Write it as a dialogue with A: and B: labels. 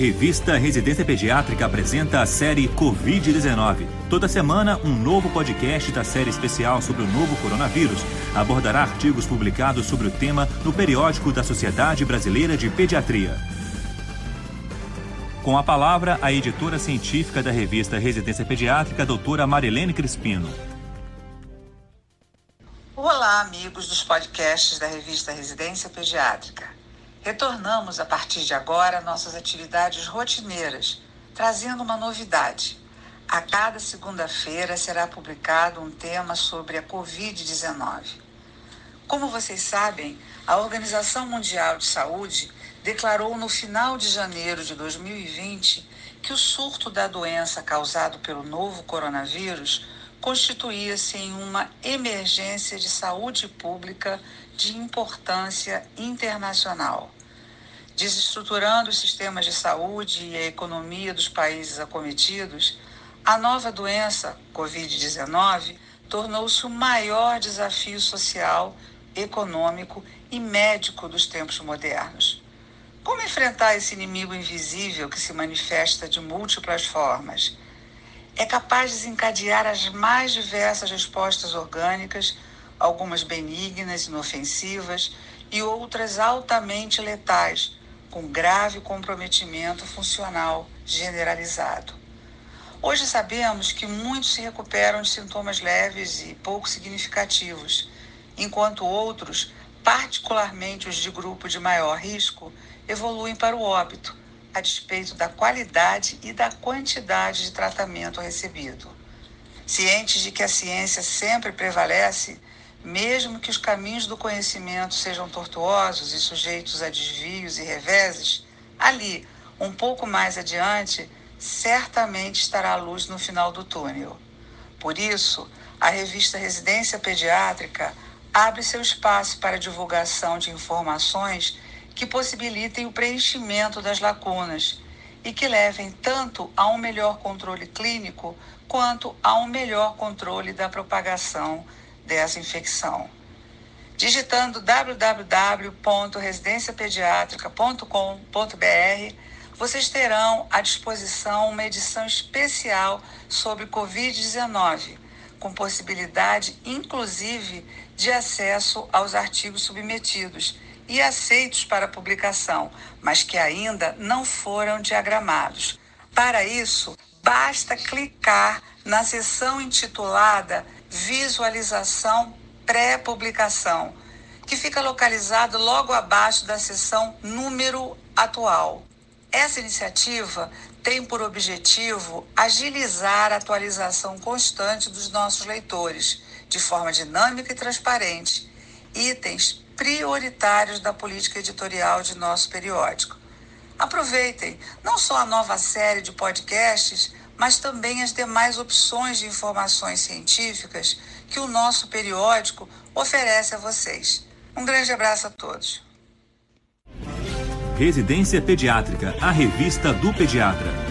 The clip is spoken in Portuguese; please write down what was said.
A: Revista Residência Pediátrica apresenta a série Covid-19. Toda semana, um novo podcast da série especial sobre o novo coronavírus abordará artigos publicados sobre o tema no periódico da Sociedade Brasileira de Pediatria. Com a palavra, a editora científica da revista Residência Pediátrica, doutora Marilene Crispino.
B: Olá, amigos dos podcasts da revista Residência Pediátrica. Retornamos a partir de agora nossas atividades rotineiras, trazendo uma novidade. A cada segunda-feira será publicado um tema sobre a Covid-19. Como vocês sabem, a Organização Mundial de Saúde declarou no final de janeiro de 2020 que o surto da doença causado pelo novo coronavírus constituía-se em uma emergência de saúde pública de importância internacional. Desestruturando os sistemas de saúde e a economia dos países acometidos, a nova doença, Covid-19, tornou-se o maior desafio social, econômico e médico dos tempos modernos. Como enfrentar esse inimigo invisível que se manifesta de múltiplas formas? É capaz de desencadear as mais diversas respostas orgânicas, algumas benignas, inofensivas e outras altamente letais, com grave comprometimento funcional generalizado. Hoje sabemos que muitos se recuperam de sintomas leves e pouco significativos, enquanto outros, particularmente os de grupo de maior risco, evoluem para o óbito a despeito da qualidade e da quantidade de tratamento recebido. Cientes de que a ciência sempre prevalece, mesmo que os caminhos do conhecimento sejam tortuosos e sujeitos a desvios e reveses, ali, um pouco mais adiante, certamente estará a luz no final do túnel. Por isso, a revista Residência Pediátrica abre seu espaço para divulgação de informações que possibilitem o preenchimento das lacunas e que levem tanto a um melhor controle clínico quanto a um melhor controle da propagação dessa infecção. Digitando www.residenciapediatrica.com.br, vocês terão à disposição uma edição especial sobre Covid-19, com possibilidade, inclusive, de acesso aos artigos submetidos e aceitos para publicação, mas que ainda não foram diagramados. Para isso, basta clicar na seção intitulada Visualização Pré-Publicação, que fica localizado logo abaixo da seção Número Atual. Essa iniciativa tem por objetivo agilizar a atualização constante dos nossos leitores, de forma dinâmica e transparente, itens prioritários da política editorial de nosso periódico. Aproveitem não só a nova série de podcasts, mas também as demais opções de informações científicas que o nosso periódico oferece a vocês. Um grande abraço a todos.
A: Residência Pediátrica, a revista do pediatra.